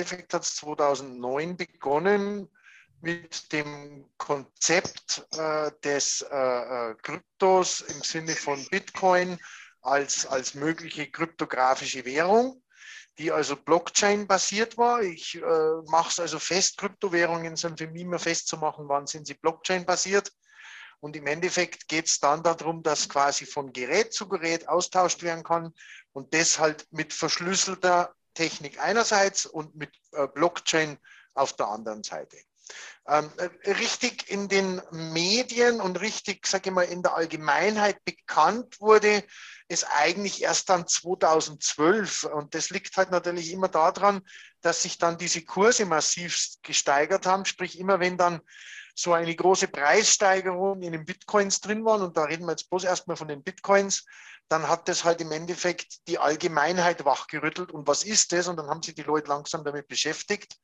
Endeffekt hat es 2009 begonnen mit dem Konzept äh, des äh, äh, Kryptos im Sinne von Bitcoin als, als mögliche kryptografische Währung, die also Blockchain-basiert war. Ich äh, mache es also fest, Kryptowährungen sind für mich immer festzumachen, wann sind sie Blockchain-basiert. Und im Endeffekt geht es dann darum, dass quasi von Gerät zu Gerät austauscht werden kann und das halt mit verschlüsselter Technik einerseits und mit äh, Blockchain auf der anderen Seite. Ähm, äh, richtig in den Medien und richtig, sage ich mal, in der Allgemeinheit bekannt wurde, ist eigentlich erst dann 2012. Und das liegt halt natürlich immer daran, dass sich dann diese Kurse massiv gesteigert haben. Sprich, immer wenn dann so eine große Preissteigerung in den Bitcoins drin waren, und da reden wir jetzt bloß erstmal von den Bitcoins, dann hat das halt im Endeffekt die Allgemeinheit wachgerüttelt. Und was ist das? Und dann haben sich die Leute langsam damit beschäftigt.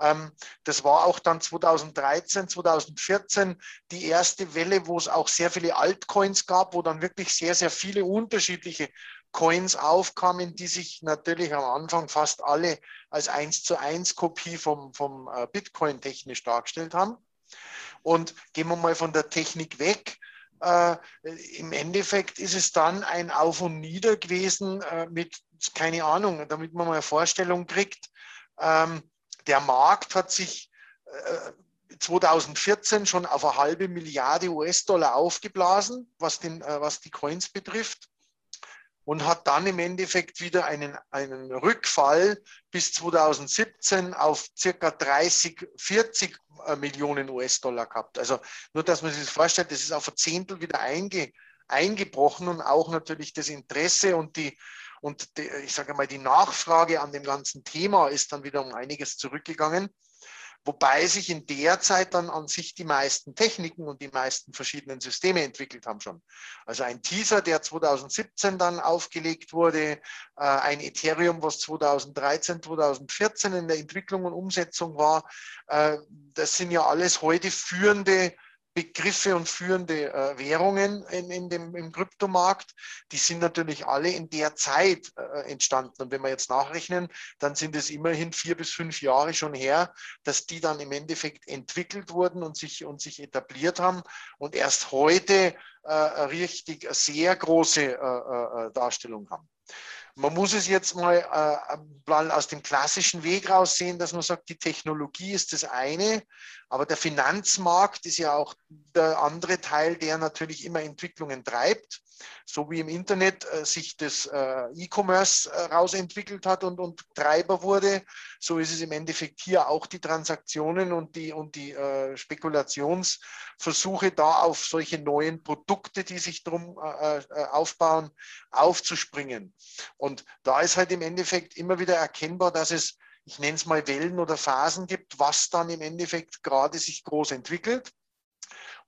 Ähm, das war auch dann 2013, 2014 die erste Welle, wo es auch sehr viele Altcoins gab, wo dann wirklich sehr, sehr viele unterschiedliche Coins aufkamen, die sich natürlich am Anfang fast alle als 1 zu 1 Kopie vom, vom äh, Bitcoin technisch dargestellt haben. Und gehen wir mal von der Technik weg. Äh, Im Endeffekt ist es dann ein Auf und Nieder gewesen äh, mit, keine Ahnung, damit man mal eine Vorstellung kriegt. Ähm, der Markt hat sich äh, 2014 schon auf eine halbe Milliarde US-Dollar aufgeblasen, was, den, äh, was die Coins betrifft und hat dann im Endeffekt wieder einen, einen Rückfall bis 2017 auf circa 30, 40 äh, Millionen US-Dollar gehabt. Also nur, dass man sich das vorstellt, das ist auf ein Zehntel wieder einge, eingebrochen und auch natürlich das Interesse und die, und die, ich sage mal, die Nachfrage an dem ganzen Thema ist dann wieder um einiges zurückgegangen. Wobei sich in der Zeit dann an sich die meisten Techniken und die meisten verschiedenen Systeme entwickelt haben schon. Also ein Teaser, der 2017 dann aufgelegt wurde, äh, ein Ethereum, was 2013, 2014 in der Entwicklung und Umsetzung war. Äh, das sind ja alles heute führende Begriffe und führende äh, Währungen in, in dem, im Kryptomarkt, die sind natürlich alle in der Zeit äh, entstanden. Und wenn wir jetzt nachrechnen, dann sind es immerhin vier bis fünf Jahre schon her, dass die dann im Endeffekt entwickelt wurden und sich, und sich etabliert haben und erst heute äh, richtig sehr große äh, äh, äh, Darstellung haben. Man muss es jetzt mal äh, aus dem klassischen Weg raus sehen, dass man sagt, die Technologie ist das eine, aber der Finanzmarkt ist ja auch der andere Teil, der natürlich immer Entwicklungen treibt. So wie im Internet äh, sich das äh, E-Commerce äh, rausentwickelt hat und, und Treiber wurde, so ist es im Endeffekt hier auch die Transaktionen und die, und die äh, Spekulationsversuche da auf solche neuen Produkte, die sich drum äh, äh, aufbauen, aufzuspringen. Und da ist halt im Endeffekt immer wieder erkennbar, dass es ich nenne es mal Wellen oder Phasen gibt, was dann im Endeffekt gerade sich groß entwickelt.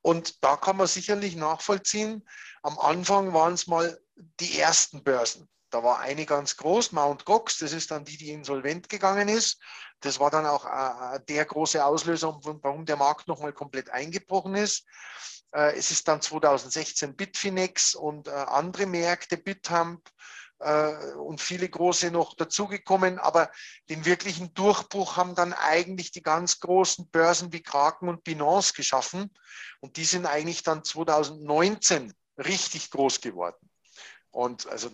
Und da kann man sicherlich nachvollziehen, am Anfang waren es mal die ersten Börsen. Da war eine ganz groß, Mount Gox, das ist dann die, die insolvent gegangen ist. Das war dann auch äh, der große Auslöser, warum der Markt nochmal komplett eingebrochen ist. Äh, es ist dann 2016 Bitfinex und äh, andere Märkte, Bithump, äh, und viele große noch dazugekommen. Aber den wirklichen Durchbruch haben dann eigentlich die ganz großen Börsen wie Kraken und Binance geschaffen. Und die sind eigentlich dann 2019 richtig groß geworden. Und also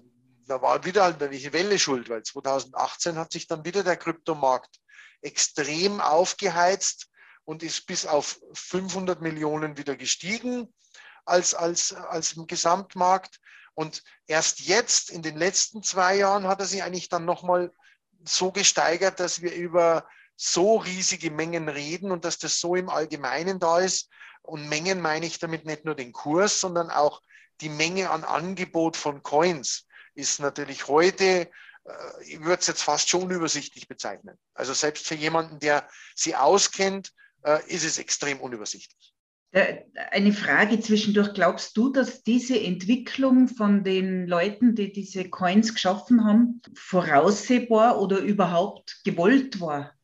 da war wieder halt welche Welle schuld, weil 2018 hat sich dann wieder der Kryptomarkt extrem aufgeheizt und ist bis auf 500 Millionen wieder gestiegen als, als, als im Gesamtmarkt. Und erst jetzt, in den letzten zwei Jahren, hat er sich eigentlich dann nochmal so gesteigert, dass wir über so riesige Mengen reden und dass das so im Allgemeinen da ist. Und Mengen meine ich damit nicht nur den Kurs, sondern auch die Menge an Angebot von Coins ist natürlich heute, äh, ich würde es jetzt fast schon unübersichtlich bezeichnen. Also selbst für jemanden, der sie auskennt, äh, ist es extrem unübersichtlich. Äh, eine Frage zwischendurch. Glaubst du, dass diese Entwicklung von den Leuten, die diese Coins geschaffen haben, voraussehbar oder überhaupt gewollt war?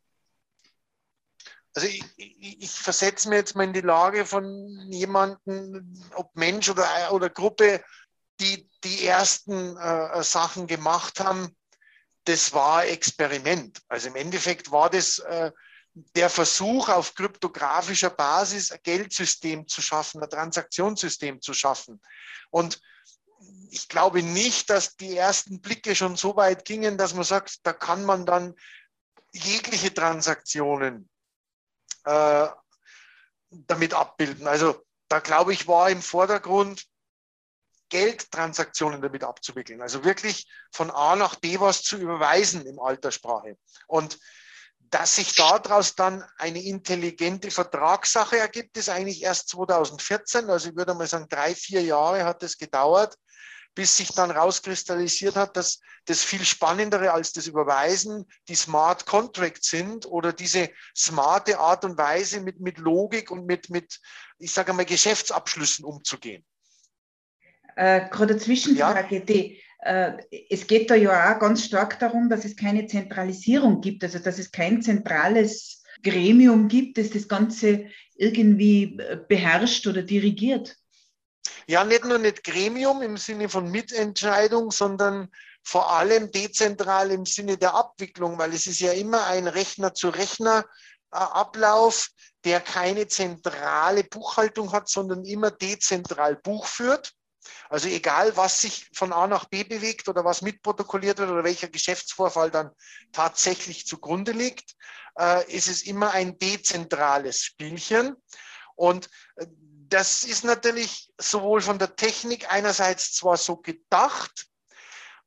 Also ich, ich, ich versetze mir jetzt mal in die Lage von jemandem, ob Mensch oder, oder Gruppe, die die ersten äh, Sachen gemacht haben. das war Experiment. Also im Endeffekt war das äh, der Versuch, auf kryptografischer Basis ein Geldsystem zu schaffen, ein Transaktionssystem zu schaffen. Und ich glaube nicht, dass die ersten Blicke schon so weit gingen, dass man sagt, da kann man dann jegliche Transaktionen äh, damit abbilden. Also da glaube ich, war im Vordergrund Geldtransaktionen damit abzuwickeln. Also wirklich von A nach B was zu überweisen im Alterssprache. Und dass sich daraus dann eine intelligente Vertragssache ergibt, ist eigentlich erst 2014. Also ich würde mal sagen, drei, vier Jahre hat es gedauert, bis sich dann rauskristallisiert hat, dass das viel spannendere als das Überweisen die Smart Contracts sind oder diese smarte Art und Weise mit, mit Logik und mit, mit, ich sage mal, Geschäftsabschlüssen umzugehen. Äh, gerade Zwischenfrage, ja? die, äh, es geht da ja auch ganz stark darum, dass es keine Zentralisierung gibt, also dass es kein zentrales Gremium gibt, das das Ganze irgendwie äh, beherrscht oder dirigiert. Ja, nicht nur nicht Gremium im Sinne von Mitentscheidung, sondern vor allem dezentral im Sinne der Abwicklung, weil es ist ja immer ein Rechner-zu-Rechner-Ablauf, der keine zentrale Buchhaltung hat, sondern immer dezentral Buch führt. Also egal, was sich von A nach B bewegt oder was mitprotokolliert wird oder welcher Geschäftsvorfall dann tatsächlich zugrunde liegt, äh, ist es immer ein dezentrales Spielchen. Und äh, das ist natürlich sowohl von der Technik einerseits zwar so gedacht,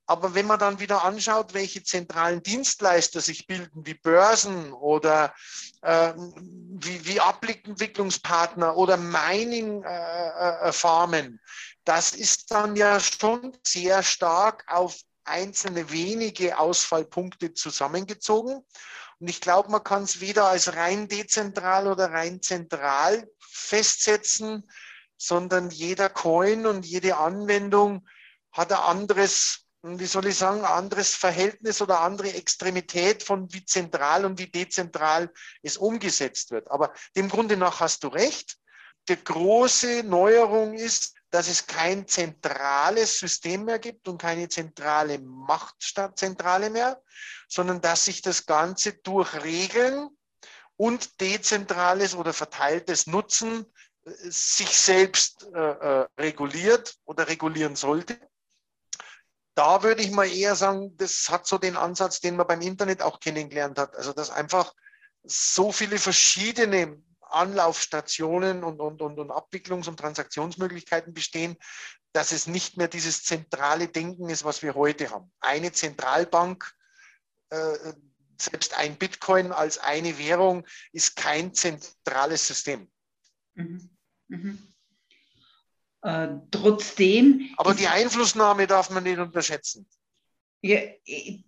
aber wenn man dann wieder anschaut, welche zentralen Dienstleister sich bilden, wie Börsen oder äh, wie, wie Abwicklungspartner oder Mining-Farmen, äh, das ist dann ja schon sehr stark auf einzelne wenige Ausfallpunkte zusammengezogen. Und ich glaube, man kann es weder als rein dezentral oder rein zentral festsetzen, sondern jeder Coin und jede Anwendung hat ein anderes, wie soll ich sagen, anderes Verhältnis oder andere Extremität von wie zentral und wie dezentral es umgesetzt wird. Aber dem Grunde nach hast du recht. Die große Neuerung ist, dass es kein zentrales System mehr gibt und keine zentrale Machtzentrale mehr, sondern dass sich das Ganze durch Regeln und dezentrales oder verteiltes Nutzen äh, sich selbst äh, äh, reguliert oder regulieren sollte. Da würde ich mal eher sagen, das hat so den Ansatz, den man beim Internet auch kennengelernt hat. Also dass einfach so viele verschiedene Anlaufstationen und, und, und, und Abwicklungs- und Transaktionsmöglichkeiten bestehen, dass es nicht mehr dieses zentrale Denken ist, was wir heute haben. Eine Zentralbank, äh, selbst ein Bitcoin als eine Währung ist kein zentrales System. Mhm. Mhm. Äh, trotzdem. Aber die Einflussnahme darf man nicht unterschätzen. Ja,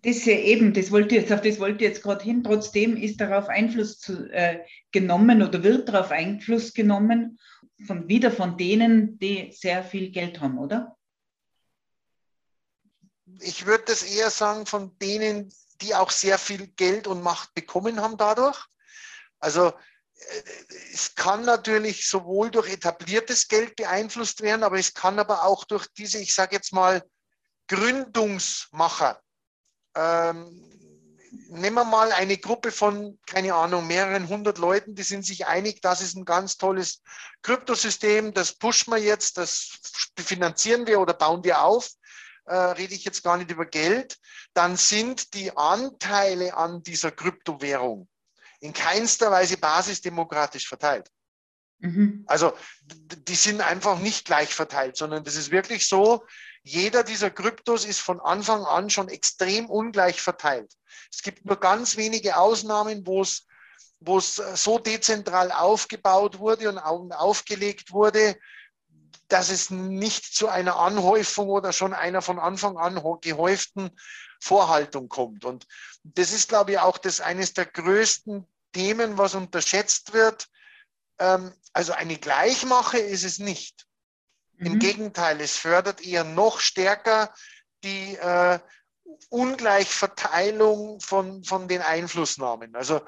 das ja eben, das wollte jetzt, auf das wollte ich jetzt gerade hin. Trotzdem ist darauf Einfluss zu, äh, genommen oder wird darauf Einfluss genommen, von, wieder von denen, die sehr viel Geld haben, oder? Ich würde das eher sagen, von denen, die auch sehr viel Geld und Macht bekommen haben dadurch. Also äh, es kann natürlich sowohl durch etabliertes Geld beeinflusst werden, aber es kann aber auch durch diese, ich sage jetzt mal, Gründungsmacher. Ähm, nehmen wir mal eine Gruppe von, keine Ahnung, mehreren hundert Leuten, die sind sich einig, das ist ein ganz tolles Kryptosystem, das pushen wir jetzt, das finanzieren wir oder bauen wir auf. Äh, rede ich jetzt gar nicht über Geld, dann sind die Anteile an dieser Kryptowährung in keinster Weise basisdemokratisch verteilt. Mhm. Also die sind einfach nicht gleich verteilt, sondern das ist wirklich so, jeder dieser Kryptos ist von Anfang an schon extrem ungleich verteilt. Es gibt nur ganz wenige Ausnahmen, wo es, wo es so dezentral aufgebaut wurde und aufgelegt wurde, dass es nicht zu einer Anhäufung oder schon einer von Anfang an gehäuften Vorhaltung kommt. Und das ist, glaube ich, auch das eines der größten Themen, was unterschätzt wird. Ähm, also eine Gleichmache ist es nicht. Im mhm. Gegenteil, es fördert eher noch stärker die äh, Ungleichverteilung von, von den Einflussnahmen. Also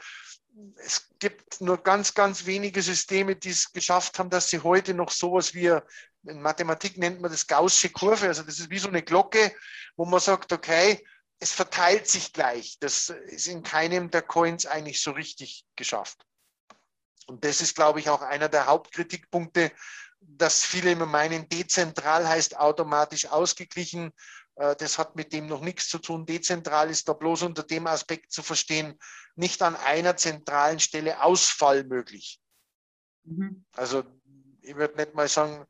es gibt nur ganz, ganz wenige Systeme, die es geschafft haben, dass sie heute noch sowas wie, in Mathematik nennt man das Gaußsche Kurve, also das ist wie so eine Glocke, wo man sagt, okay, es verteilt sich gleich. Das ist in keinem der Coins eigentlich so richtig geschafft. Und das ist, glaube ich, auch einer der Hauptkritikpunkte, dass viele immer meinen, dezentral heißt automatisch ausgeglichen. Äh, das hat mit dem noch nichts zu tun. Dezentral ist da bloß unter dem Aspekt zu verstehen, nicht an einer zentralen Stelle Ausfall möglich. Mhm. Also ich würde nicht mal sagen,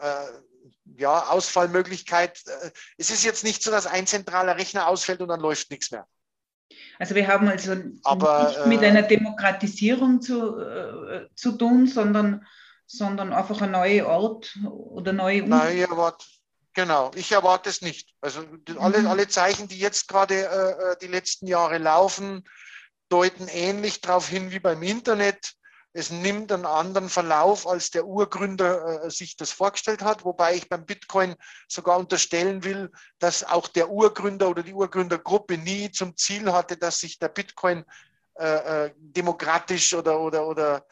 äh, ja, Ausfallmöglichkeit. Äh, es ist jetzt nicht so, dass ein zentraler Rechner ausfällt und dann läuft nichts mehr. Also wir haben also Aber, nicht mit äh, einer Demokratisierung zu, äh, zu tun, sondern, sondern einfach ein neuer Ort oder neue um ich erwarte, genau, ich erwarte es nicht. Also alle, mhm. alle Zeichen, die jetzt gerade äh, äh, die letzten Jahre laufen, deuten ähnlich darauf hin wie beim Internet es nimmt einen anderen Verlauf, als der Urgründer äh, sich das vorgestellt hat, wobei ich beim Bitcoin sogar unterstellen will, dass auch der Urgründer oder die Urgründergruppe nie zum Ziel hatte, dass sich der Bitcoin äh, äh demokratisch oder, oder, oder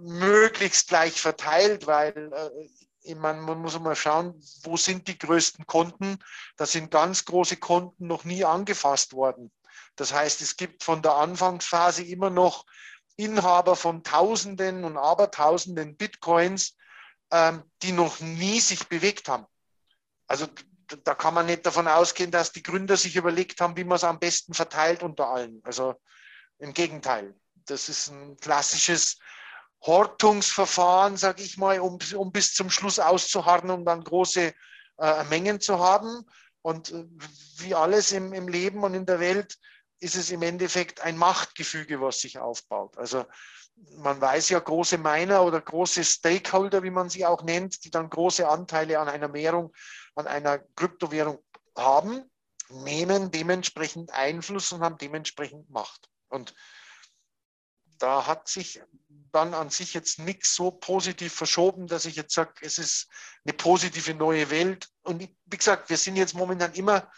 möglichst gleich verteilt, weil äh, meine, man muss mal schauen, wo sind die größten Konten. Da sind ganz große Konten noch nie angefasst worden. Das heißt, es gibt von der Anfangsphase immer noch Inhaber von Tausenden und Abertausenden Bitcoins, ähm, die noch nie sich bewegt haben. Also da kann man nicht davon ausgehen, dass die Gründer sich überlegt haben, wie man es am besten verteilt unter allen. Also im Gegenteil. Das ist ein klassisches Hortungsverfahren, sage ich mal, um, um bis zum Schluss auszuharren und dann große äh, Mengen zu haben. Und äh, wie alles im, im Leben und in der Welt ist es im Endeffekt ein Machtgefüge, was sich aufbaut. Also man weiß ja, große Miner oder große Stakeholder, wie man sie auch nennt, die dann große Anteile an einer Währung, an einer Kryptowährung haben, nehmen dementsprechend Einfluss und haben dementsprechend Macht. Und da hat sich dann an sich jetzt nichts so positiv verschoben, dass ich jetzt sage, es ist eine positive neue Welt. Und wie gesagt, wir sind jetzt momentan immer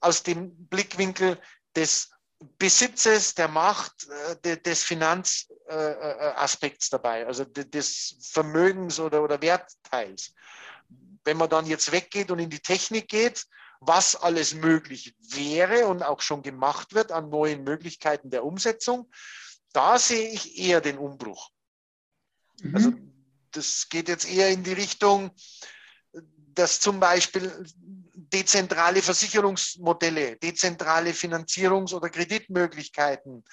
aus dem Blickwinkel des Besitzes, der Macht, äh, des Finanzaspekts äh, äh, dabei, also des Vermögens oder, oder Wertteils. Wenn man dann jetzt weggeht und in die Technik geht, was alles möglich wäre und auch schon gemacht wird an neuen Möglichkeiten der Umsetzung, da sehe ich eher den Umbruch. Mhm. Also das geht jetzt eher in die Richtung, dass zum Beispiel dezentrale Versicherungsmodelle, dezentrale Finanzierungs- oder Kreditmöglichkeiten,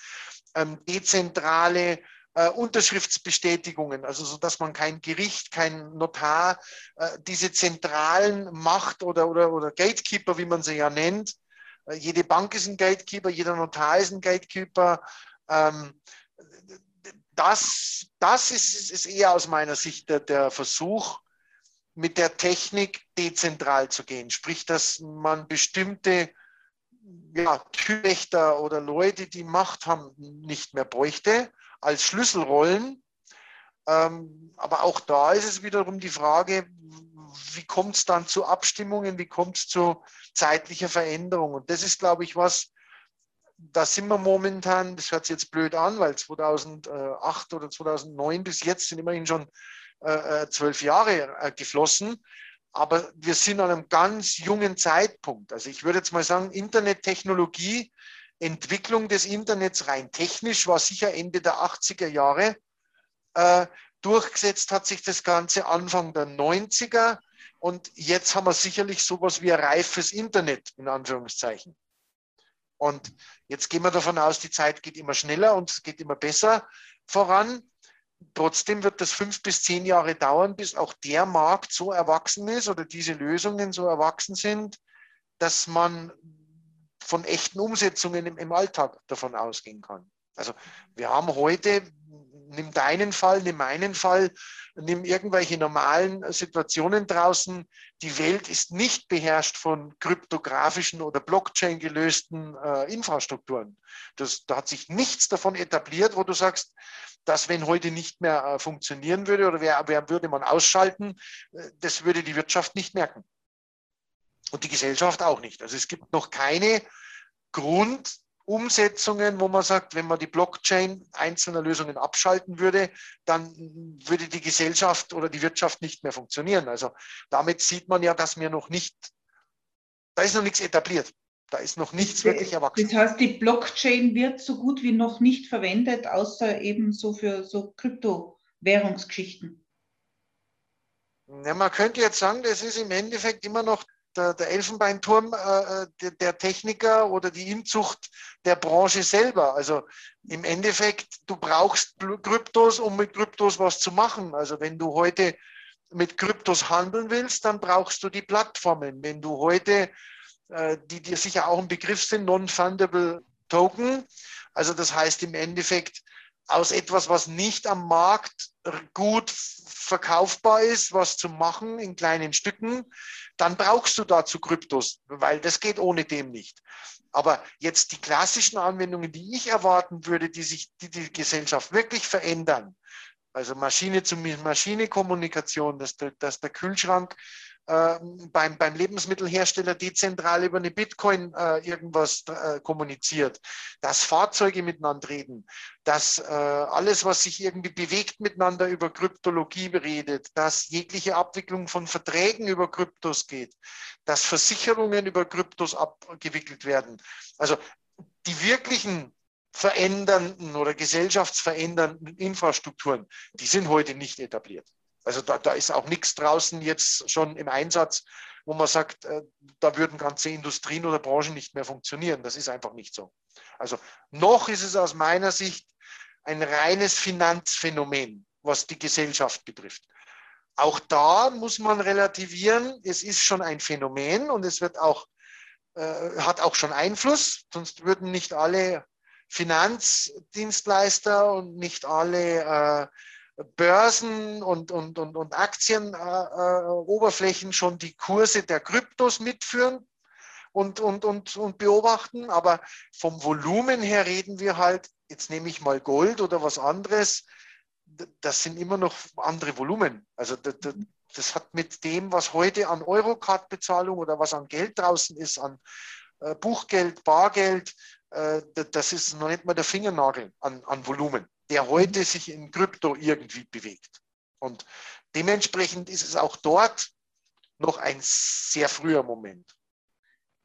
ähm, dezentrale äh, Unterschriftsbestätigungen, also so dass man kein Gericht, kein Notar, äh, diese zentralen Macht- oder, oder, oder Gatekeeper, wie man sie ja nennt, äh, jede Bank ist ein Gatekeeper, jeder Notar ist ein Gatekeeper. Ähm, das, das ist, ist eher aus meiner Sicht der, der Versuch, mit der Technik dezentral zu gehen. Sprich, dass man bestimmte ja, Türwächter oder Leute, die Macht haben, nicht mehr bräuchte als Schlüsselrollen. Ähm, aber auch da ist es wiederum die Frage, wie kommt es dann zu Abstimmungen, wie kommt es zu zeitlicher Veränderung? Und das ist, glaube ich, was, da sind wir momentan, das hört sich jetzt blöd an, weil 2008 oder 2009 bis jetzt sind immerhin schon äh, äh, zwölf Jahre äh, geflossen. Aber wir sind an einem ganz jungen Zeitpunkt. Also ich würde jetzt mal sagen, Internettechnologie, Entwicklung des Internets rein technisch war sicher Ende der 80er Jahre. Äh, durchgesetzt hat sich das Ganze Anfang der 90er. Und jetzt haben wir sicherlich sowas wie ein reifes Internet, in Anführungszeichen. Und jetzt gehen wir davon aus, die Zeit geht immer schneller und es geht immer besser voran. Trotzdem wird das fünf bis zehn Jahre dauern, bis auch der Markt so erwachsen ist oder diese Lösungen so erwachsen sind, dass man von echten Umsetzungen im, im Alltag davon ausgehen kann. Also wir haben heute, nimm deinen Fall, nimm meinen Fall, nimm irgendwelche normalen Situationen draußen. Die Welt ist nicht beherrscht von kryptografischen oder Blockchain gelösten äh, Infrastrukturen. Das, da hat sich nichts davon etabliert, wo du sagst, dass wenn heute nicht mehr äh, funktionieren würde oder wer, wer würde man ausschalten, äh, das würde die Wirtschaft nicht merken. Und die Gesellschaft auch nicht. Also es gibt noch keine Grundumsetzungen, wo man sagt, wenn man die Blockchain einzelner Lösungen abschalten würde, dann würde die Gesellschaft oder die Wirtschaft nicht mehr funktionieren. Also damit sieht man ja, dass wir noch nicht, da ist noch nichts etabliert. Da ist noch nichts das, wirklich erwachsen. Das heißt, die Blockchain wird so gut wie noch nicht verwendet, außer eben so für so Kryptowährungsgeschichten. Ja, man könnte jetzt sagen, das ist im Endeffekt immer noch der, der Elfenbeinturm äh, äh der, der, Techniker oder die Inzucht der Branche selber. Also im Endeffekt, du brauchst Kryptos, um mit Kryptos was zu machen. Also wenn du heute mit Kryptos handeln willst, dann brauchst du die Plattformen. Wenn du heute, äh, die dir sicher auch ein Begriff sind, Non-Fundable Token, also das heißt im Endeffekt aus etwas, was nicht am Markt gut verkaufbar ist, was zu machen in kleinen Stücken, dann brauchst du dazu Kryptos, weil das geht ohne dem nicht. Aber jetzt die klassischen Anwendungen, die ich erwarten würde, die sich die, die Gesellschaft wirklich verändern, also Maschine zu Maschine Kommunikation, dass der, dass der Kühlschrank beim, beim Lebensmittelhersteller dezentral über eine Bitcoin äh, irgendwas äh, kommuniziert, dass Fahrzeuge miteinander reden, dass äh, alles, was sich irgendwie bewegt, miteinander über Kryptologie redet, dass jegliche Abwicklung von Verträgen über Kryptos geht, dass Versicherungen über Kryptos abgewickelt werden. Also die wirklichen verändernden oder gesellschaftsverändernden Infrastrukturen, die sind heute nicht etabliert. Also da, da ist auch nichts draußen jetzt schon im Einsatz, wo man sagt, äh, da würden ganze Industrien oder Branchen nicht mehr funktionieren. Das ist einfach nicht so. Also noch ist es aus meiner Sicht ein reines Finanzphänomen, was die Gesellschaft betrifft. Auch da muss man relativieren, es ist schon ein Phänomen und es wird auch, äh, hat auch schon Einfluss, sonst würden nicht alle Finanzdienstleister und nicht alle äh, Börsen und, und, und, und Aktienoberflächen äh, schon die Kurse der Kryptos mitführen und, und, und, und beobachten. Aber vom Volumen her reden wir halt, jetzt nehme ich mal Gold oder was anderes, das sind immer noch andere Volumen. Also das, das hat mit dem, was heute an Eurocard-Bezahlung oder was an Geld draußen ist, an äh, Buchgeld, Bargeld, äh, das ist noch nicht mal der Fingernagel an, an Volumen der heute sich in Krypto irgendwie bewegt. Und dementsprechend ist es auch dort noch ein sehr früher Moment.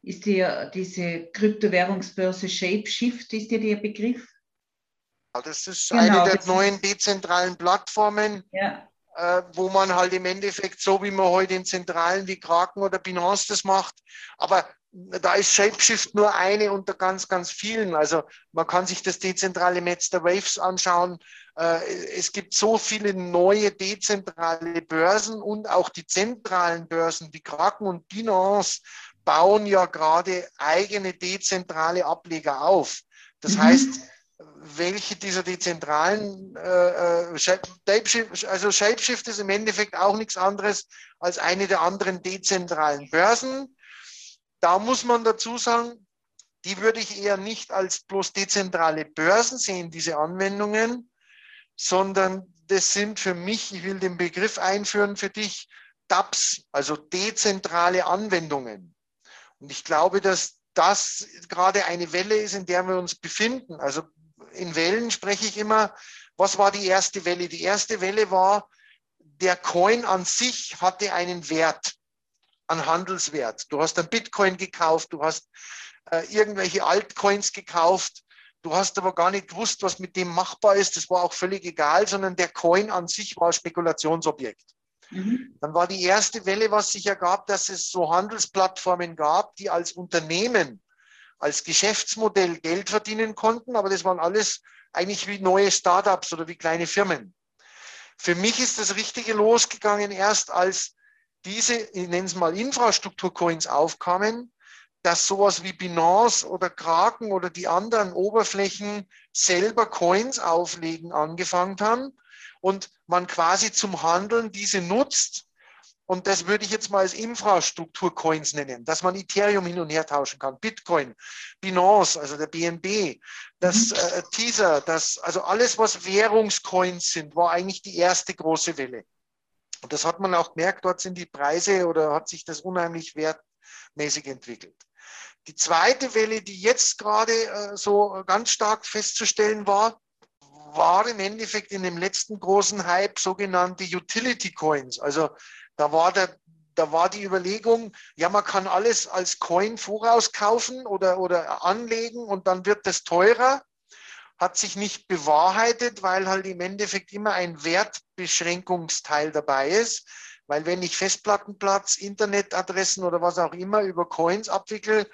Ist dir diese Kryptowährungsbörse Shapeshift, ist dir der Begriff? Das ist genau, eine der neuen dezentralen Plattformen, ja. äh, wo man halt im Endeffekt so, wie man heute in Zentralen wie Kraken oder Binance das macht, aber da ist Shapeshift nur eine unter ganz, ganz vielen. Also man kann sich das dezentrale Netz der Waves anschauen. Äh, es gibt so viele neue dezentrale Börsen und auch die zentralen Börsen wie Kraken und Binance bauen ja gerade eigene dezentrale Ableger auf. Das mhm. heißt, welche dieser dezentralen, äh, äh also Shapeshift ist im Endeffekt auch nichts anderes als eine der anderen dezentralen Börsen da muss man dazu sagen, die würde ich eher nicht als bloß dezentrale Börsen sehen, diese Anwendungen, sondern das sind für mich, ich will den Begriff einführen für dich, DApps, also dezentrale Anwendungen. Und ich glaube, dass das gerade eine Welle ist, in der wir uns befinden. Also in Wellen spreche ich immer, was war die erste Welle? Die erste Welle war, der Coin an sich hatte einen Wert an Handelswert. Du hast ein Bitcoin gekauft, du hast äh, irgendwelche Altcoins gekauft, du hast aber gar nicht gewusst, was mit dem machbar ist. Das war auch völlig egal, sondern der Coin an sich war Spekulationsobjekt. Mhm. Dann war die erste Welle, was sich ergab, dass es so Handelsplattformen gab, die als Unternehmen, als Geschäftsmodell Geld verdienen konnten, aber das waren alles eigentlich wie neue Startups oder wie kleine Firmen. Für mich ist das Richtige losgegangen erst als diese, ich nenne es mal Infrastrukturcoins aufkamen, dass sowas wie Binance oder Kraken oder die anderen Oberflächen selber Coins auflegen angefangen haben und man quasi zum Handeln diese nutzt. Und das würde ich jetzt mal als Infrastrukturcoins nennen, dass man Ethereum hin und her tauschen kann, Bitcoin, Binance, also der BNB, das mhm. äh, Teaser, das, also alles, was Währungscoins sind, war eigentlich die erste große Welle. Und das hat man auch gemerkt, dort sind die Preise oder hat sich das unheimlich wertmäßig entwickelt. Die zweite Welle, die jetzt gerade äh, so ganz stark festzustellen war, war im Endeffekt in dem letzten großen Hype sogenannte Utility Coins. Also da war der, da war die Überlegung, ja, man kann alles als Coin vorauskaufen oder, oder anlegen und dann wird das teurer. Hat sich nicht bewahrheitet, weil halt im Endeffekt immer ein Wertbeschränkungsteil dabei ist. Weil wenn ich Festplattenplatz, Internetadressen oder was auch immer über Coins abwickel,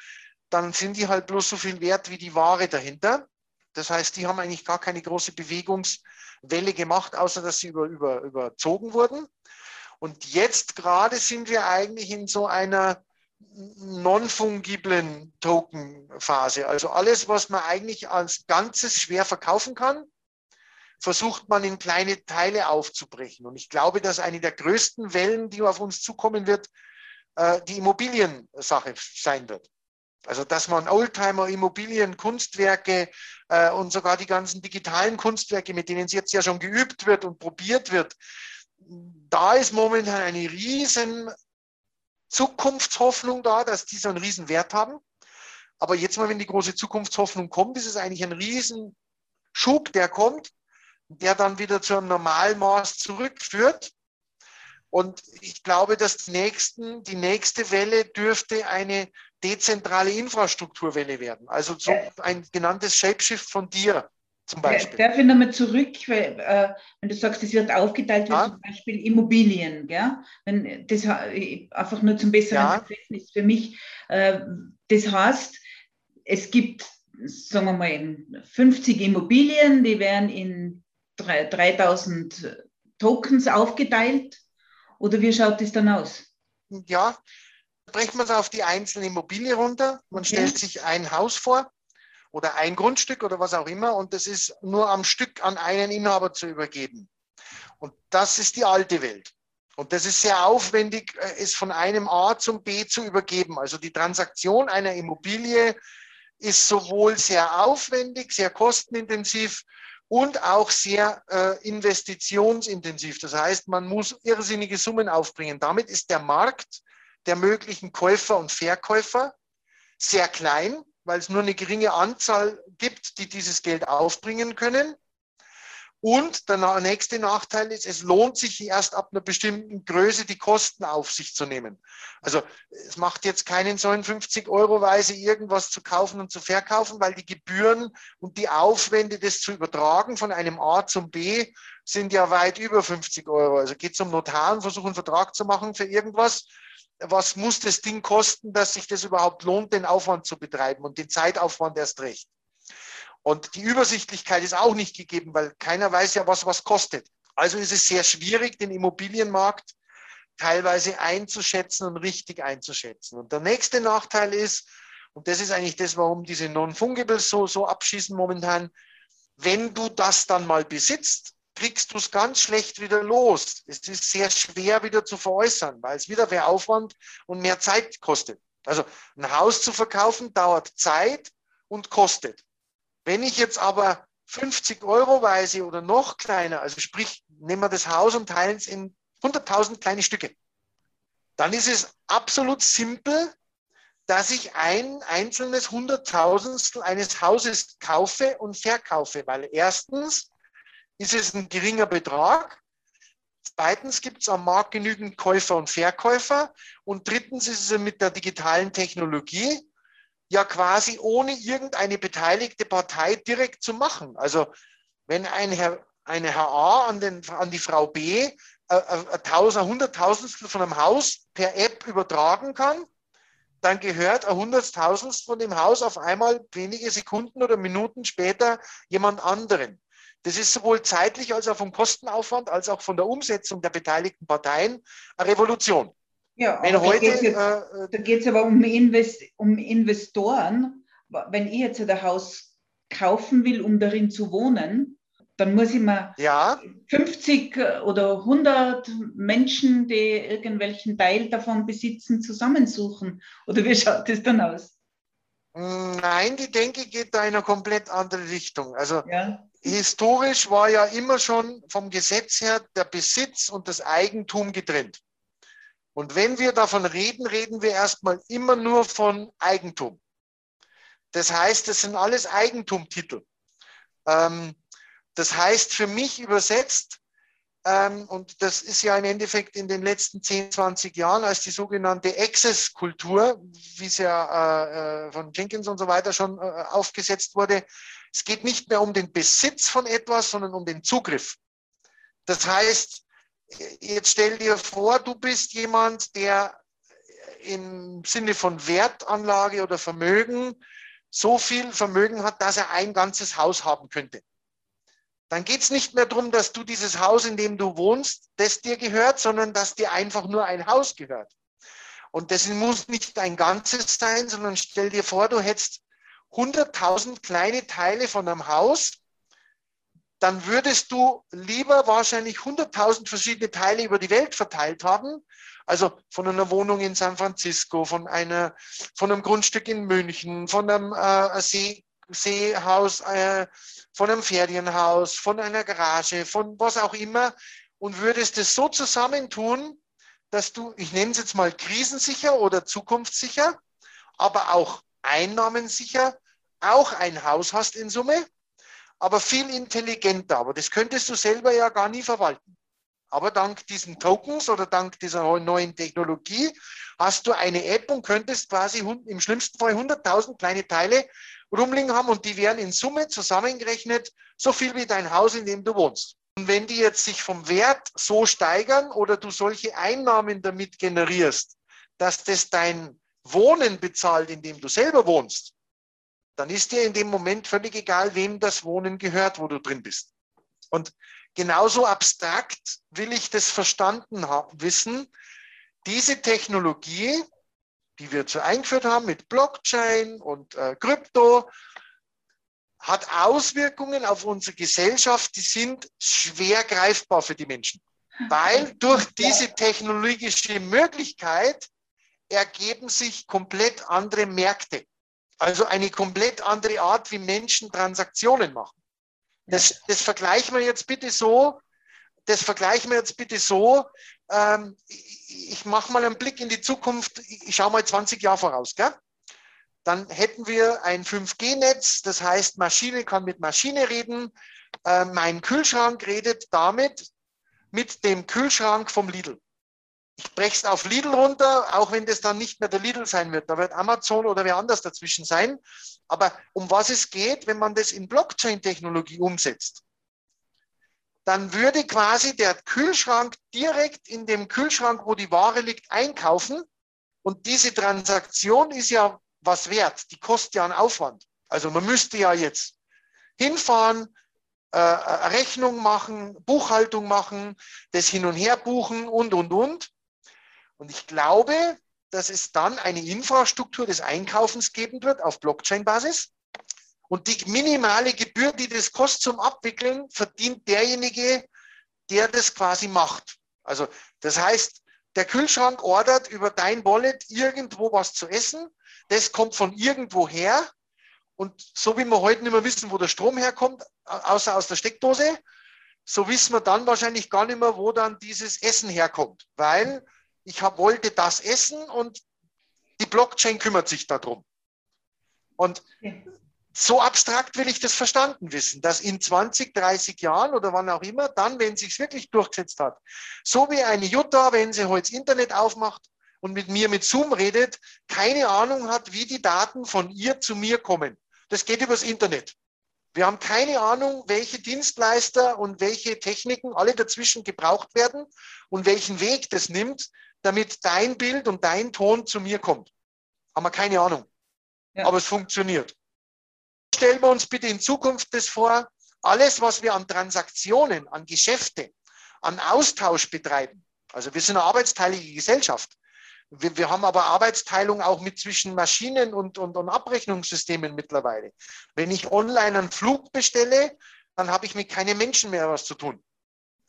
dann sind die halt bloß so viel wert wie die Ware dahinter. Das heißt, die haben eigentlich gar keine große Bewegungswelle gemacht, außer dass sie über, über, überzogen wurden. Und jetzt gerade sind wir eigentlich in so einer non-fungiblen Token-Phase. Also alles, was man eigentlich als Ganzes schwer verkaufen kann, versucht man in kleine Teile aufzubrechen. Und ich glaube, dass eine der größten Wellen, die auf uns zukommen wird, äh, die Immobiliensache sein wird. Also dass man Oldtimer, Immobilien, Kunstwerke äh, und sogar die ganzen digitalen Kunstwerke, mit denen es jetzt ja schon geübt wird und probiert wird, da ist momentan eine riesen Zukunftshoffnung da, dass die so einen riesen Wert haben. Aber jetzt mal, wenn die große Zukunftshoffnung kommt, ist es eigentlich ein riesen Schub, der kommt, der dann wieder zu einem Normalmaß zurückführt. Und ich glaube, dass die, nächsten, die nächste Welle dürfte eine dezentrale Infrastrukturwelle werden. Also so ein genanntes Shapeshift von dir zum Beispiel. Darf ich nochmal zurück, weil, äh, wenn du sagst, es wird aufgeteilt, wie ja. zum Beispiel Immobilien, gell? Wenn das einfach nur zum besseren ja. Verständnis für mich. Äh, das heißt, es gibt, sagen wir mal, 50 Immobilien, die werden in 3000 Tokens aufgeteilt. Oder wie schaut das dann aus? Ja, brechen wir es auf die einzelne Immobilie runter. Man okay. stellt sich ein Haus vor oder ein Grundstück oder was auch immer und das ist nur am Stück an einen Inhaber zu übergeben. Und das ist die alte Welt. Und das ist sehr aufwendig, äh, es von einem A zum B zu übergeben. Also die Transaktion einer Immobilie ist sowohl sehr aufwendig, sehr kostenintensiv und auch sehr äh, investitionsintensiv. Das heißt, man muss irrsinnige Summen aufbringen. Damit ist der Markt der möglichen Käufer und Verkäufer sehr klein, weil es nur eine geringe Anzahl gibt, die dieses Geld aufbringen können. Und der nächste Nachteil ist, es lohnt sich erst ab einer bestimmten Größe die Kosten auf sich zu nehmen. Also es macht jetzt keinen 59 Euro Weise irgendwas zu kaufen und zu verkaufen, weil die Gebühren und die Aufwände, das zu übertragen von einem A zum B, sind ja weit über 50 Euro. Also geht zum Notar und versucht einen Vertrag zu machen für irgendwas was muss das Ding kosten, dass sich das überhaupt lohnt, den Aufwand zu betreiben und den Zeitaufwand erst recht. Und die Übersichtlichkeit ist auch nicht gegeben, weil keiner weiß ja, was was kostet. Also ist es sehr schwierig, den Immobilienmarkt teilweise einzuschätzen und richtig einzuschätzen. Und der nächste Nachteil ist, und das ist eigentlich das, warum diese Non-Fungibles so, so abschießen momentan, wenn du das dann mal besitzt, kriegst du es ganz schlecht wieder los. Es ist sehr schwer wieder zu veräußern, weil es wieder mehr Aufwand und mehr Zeit kostet. Also ein Haus zu verkaufen dauert Zeit und kostet. Wenn ich jetzt aber 50 Euro weise oder noch kleiner, also sprich, nehmen wir das Haus und teilen es in 100.000 kleine Stücke, dann ist es absolut simpel, dass ich ein einzelnes Hunderttausendstel eines Hauses kaufe und verkaufe, weil erstens ist es ein geringer Betrag. Zweitens gibt es am Markt genügend Käufer und Verkäufer. Und drittens ist es mit der digitalen Technologie ja quasi ohne irgendeine beteiligte Partei direkt zu machen. Also wenn ein Herr, eine Herr A an, den, an die Frau B äh, äh, ein Tausend, Hunderttausendstel von einem Haus per App übertragen kann, dann gehört ein Hunderttausendstel von dem Haus auf einmal wenige Sekunden oder Minuten später jemand anderen. Das ist sowohl zeitlich als auch vom Kostenaufwand als auch von der Umsetzung der beteiligten Parteien eine Revolution. Ja, Wenn heute, äh, da geht es aber um, Invest, um Investoren. Wenn ich jetzt ein Haus kaufen will, um darin zu wohnen, dann muss ich mir ja. 50 oder 100 Menschen, die irgendwelchen Teil davon besitzen, zusammensuchen. Oder wie schaut das dann aus? Nein, die Denke geht da in eine komplett andere Richtung. Also ja historisch war ja immer schon vom Gesetz her der Besitz und das Eigentum getrennt. Und wenn wir davon reden, reden wir erstmal immer nur von Eigentum. Das heißt, das sind alles Eigentumtitel. Ähm, das heißt für mich übersetzt, Ähm, und das ist ja im Endeffekt in den letzten 10, 20 Jahren als die sogenannte Access-Kultur, wie es ja äh, von Jenkins und so weiter schon äh, aufgesetzt wurde. Es geht nicht mehr um den Besitz von etwas, sondern um den Zugriff. Das heißt, jetzt stell dir vor, du bist jemand, der im Sinne von Wertanlage oder Vermögen so viel Vermögen hat, dass er ein ganzes Haus haben könnte dann geht es nicht mehr darum, dass du dieses Haus, in dem du wohnst, das dir gehört, sondern dass dir einfach nur ein Haus gehört. Und das muss nicht ein ganzes sein, sondern stell dir vor, du hättest 100.000 kleine Teile von einem Haus, dann würdest du lieber wahrscheinlich 100.000 verschiedene Teile über die Welt verteilt haben. Also von einer Wohnung in San Francisco, von, einer, von einem Grundstück in München, von einem äh, See, Seehaus, äh, von einem Ferienhaus, von einer Garage, von was auch immer und würdest es so zusammentun, dass du, ich nenne es jetzt mal krisensicher oder zukunftssicher, aber auch einnahmensicher, auch ein Haus hast in Summe, aber viel intelligenter. Aber das könntest du selber ja gar nie verwalten. Aber dank diesen Tokens oder dank dieser neuen Technologie hast du eine App und könntest quasi im schlimmsten Fall 100.000 kleine Teile rumliegen haben und die wären in Summe zusammengerechnet so viel wie dein Haus, in dem du wohnst. Und wenn die jetzt sich vom Wert so steigern oder du solche Einnahmen damit generierst, dass das dein Wohnen bezahlt, in dem du selber wohnst, dann ist dir in dem Moment völlig egal, wem das Wohnen gehört, wo du drin bist. Und genauso abstrakt will ich das verstanden haben, wissen. Diese Technologie die wir zu eingeführt haben mit Blockchain und äh, Krypto, hat Auswirkungen auf unsere Gesellschaft, die sind schwer greifbar für die Menschen. Weil durch diese technologische Möglichkeit ergeben sich komplett andere Märkte. Also eine komplett andere Art, wie Menschen Transaktionen machen. Das, das vergleichen wir jetzt bitte so, das vergleichen wir jetzt bitte so, ähm, ich mache mal einen Blick in die Zukunft, ich schaue mal 20 Jahre voraus, gell? Dann hätten wir ein 5G-Netz, das heißt, Maschine kann mit Maschine reden, äh, mein Kühlschrank redet damit mit dem Kühlschrank vom Lidl. Ich breche es auf Lidl runter, auch wenn das dann nicht mehr der Lidl sein wird. Da wird Amazon oder wer anders dazwischen sein. Aber um was es geht, wenn man das in Blockchain-Technologie umsetzt, dann würde quasi der Kühlschrank direkt in dem Kühlschrank, wo die Ware liegt, einkaufen. Und diese Transaktion ist ja was wert. Die kostet ja einen Aufwand. Also man müsste ja jetzt hinfahren, äh, Rechnung machen, Buchhaltung machen, das hin und her buchen und, und, und. Und ich glaube, dass es dann eine Infrastruktur des Einkaufens geben wird auf Blockchain-Basis. Und die minimale Gebühr, die das kostet zum Abwickeln, verdient derjenige, der das quasi macht. Also das heißt, der Kühlschrank ordert über dein Wallet irgendwo was zu essen. Das kommt von irgendwo her. Und so wie wir heute nicht mehr wissen, wo der Strom herkommt, außer aus der Steckdose, so wissen wir dann wahrscheinlich gar nicht mehr, wo dann dieses Essen herkommt. Weil ich hab, wollte das essen und die Blockchain kümmert sich darum. Und so abstrakt will ich das verstanden wissen, dass in 20, 30 Jahren oder wann auch immer, dann, wenn sich wirklich durchgesetzt hat, so wie eine Jutta, wenn sie heute das Internet aufmacht und mit mir mit Zoom redet, keine Ahnung hat, wie die Daten von ihr zu mir kommen. Das geht übers Internet. Wir haben keine Ahnung, welche Dienstleister und welche Techniken alle dazwischen gebraucht werden und welchen Weg das nimmt, damit dein Bild und dein Ton zu mir kommt. Haben wir keine Ahnung. Ja. Aber es funktioniert stellen wir uns bitte in Zukunft das vor, alles, was wir an Transaktionen, an Geschäfte, an Austausch betreiben. Also wir sind eine arbeitsteilige Gesellschaft. Wir, wir haben aber Arbeitsteilung auch mit zwischen Maschinen und, und, und Abrechnungssystemen mittlerweile. Wenn ich online einen Flug bestelle, dann habe ich mit keinem Menschen mehr was zu tun.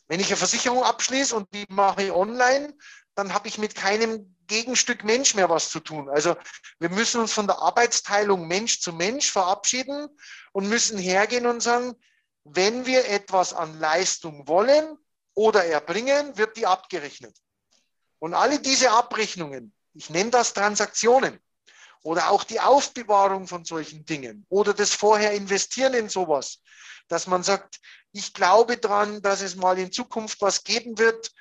Wenn ich eine Versicherung abschließe und die mache ich online, dann habe ich mit keinem Gegenstück Mensch mehr was zu tun. Also wir müssen uns von der Arbeitsteilung Mensch zu Mensch verabschieden und müssen hergehen und sagen, wenn wir etwas an Leistung wollen oder erbringen, wird die abgerechnet. Und alle diese Abrechnungen, ich nenne das Transaktionen oder auch die Aufbewahrung von solchen Dingen oder das vorher investieren in sowas, dass man sagt, ich glaube daran, dass es mal in Zukunft was geben wird,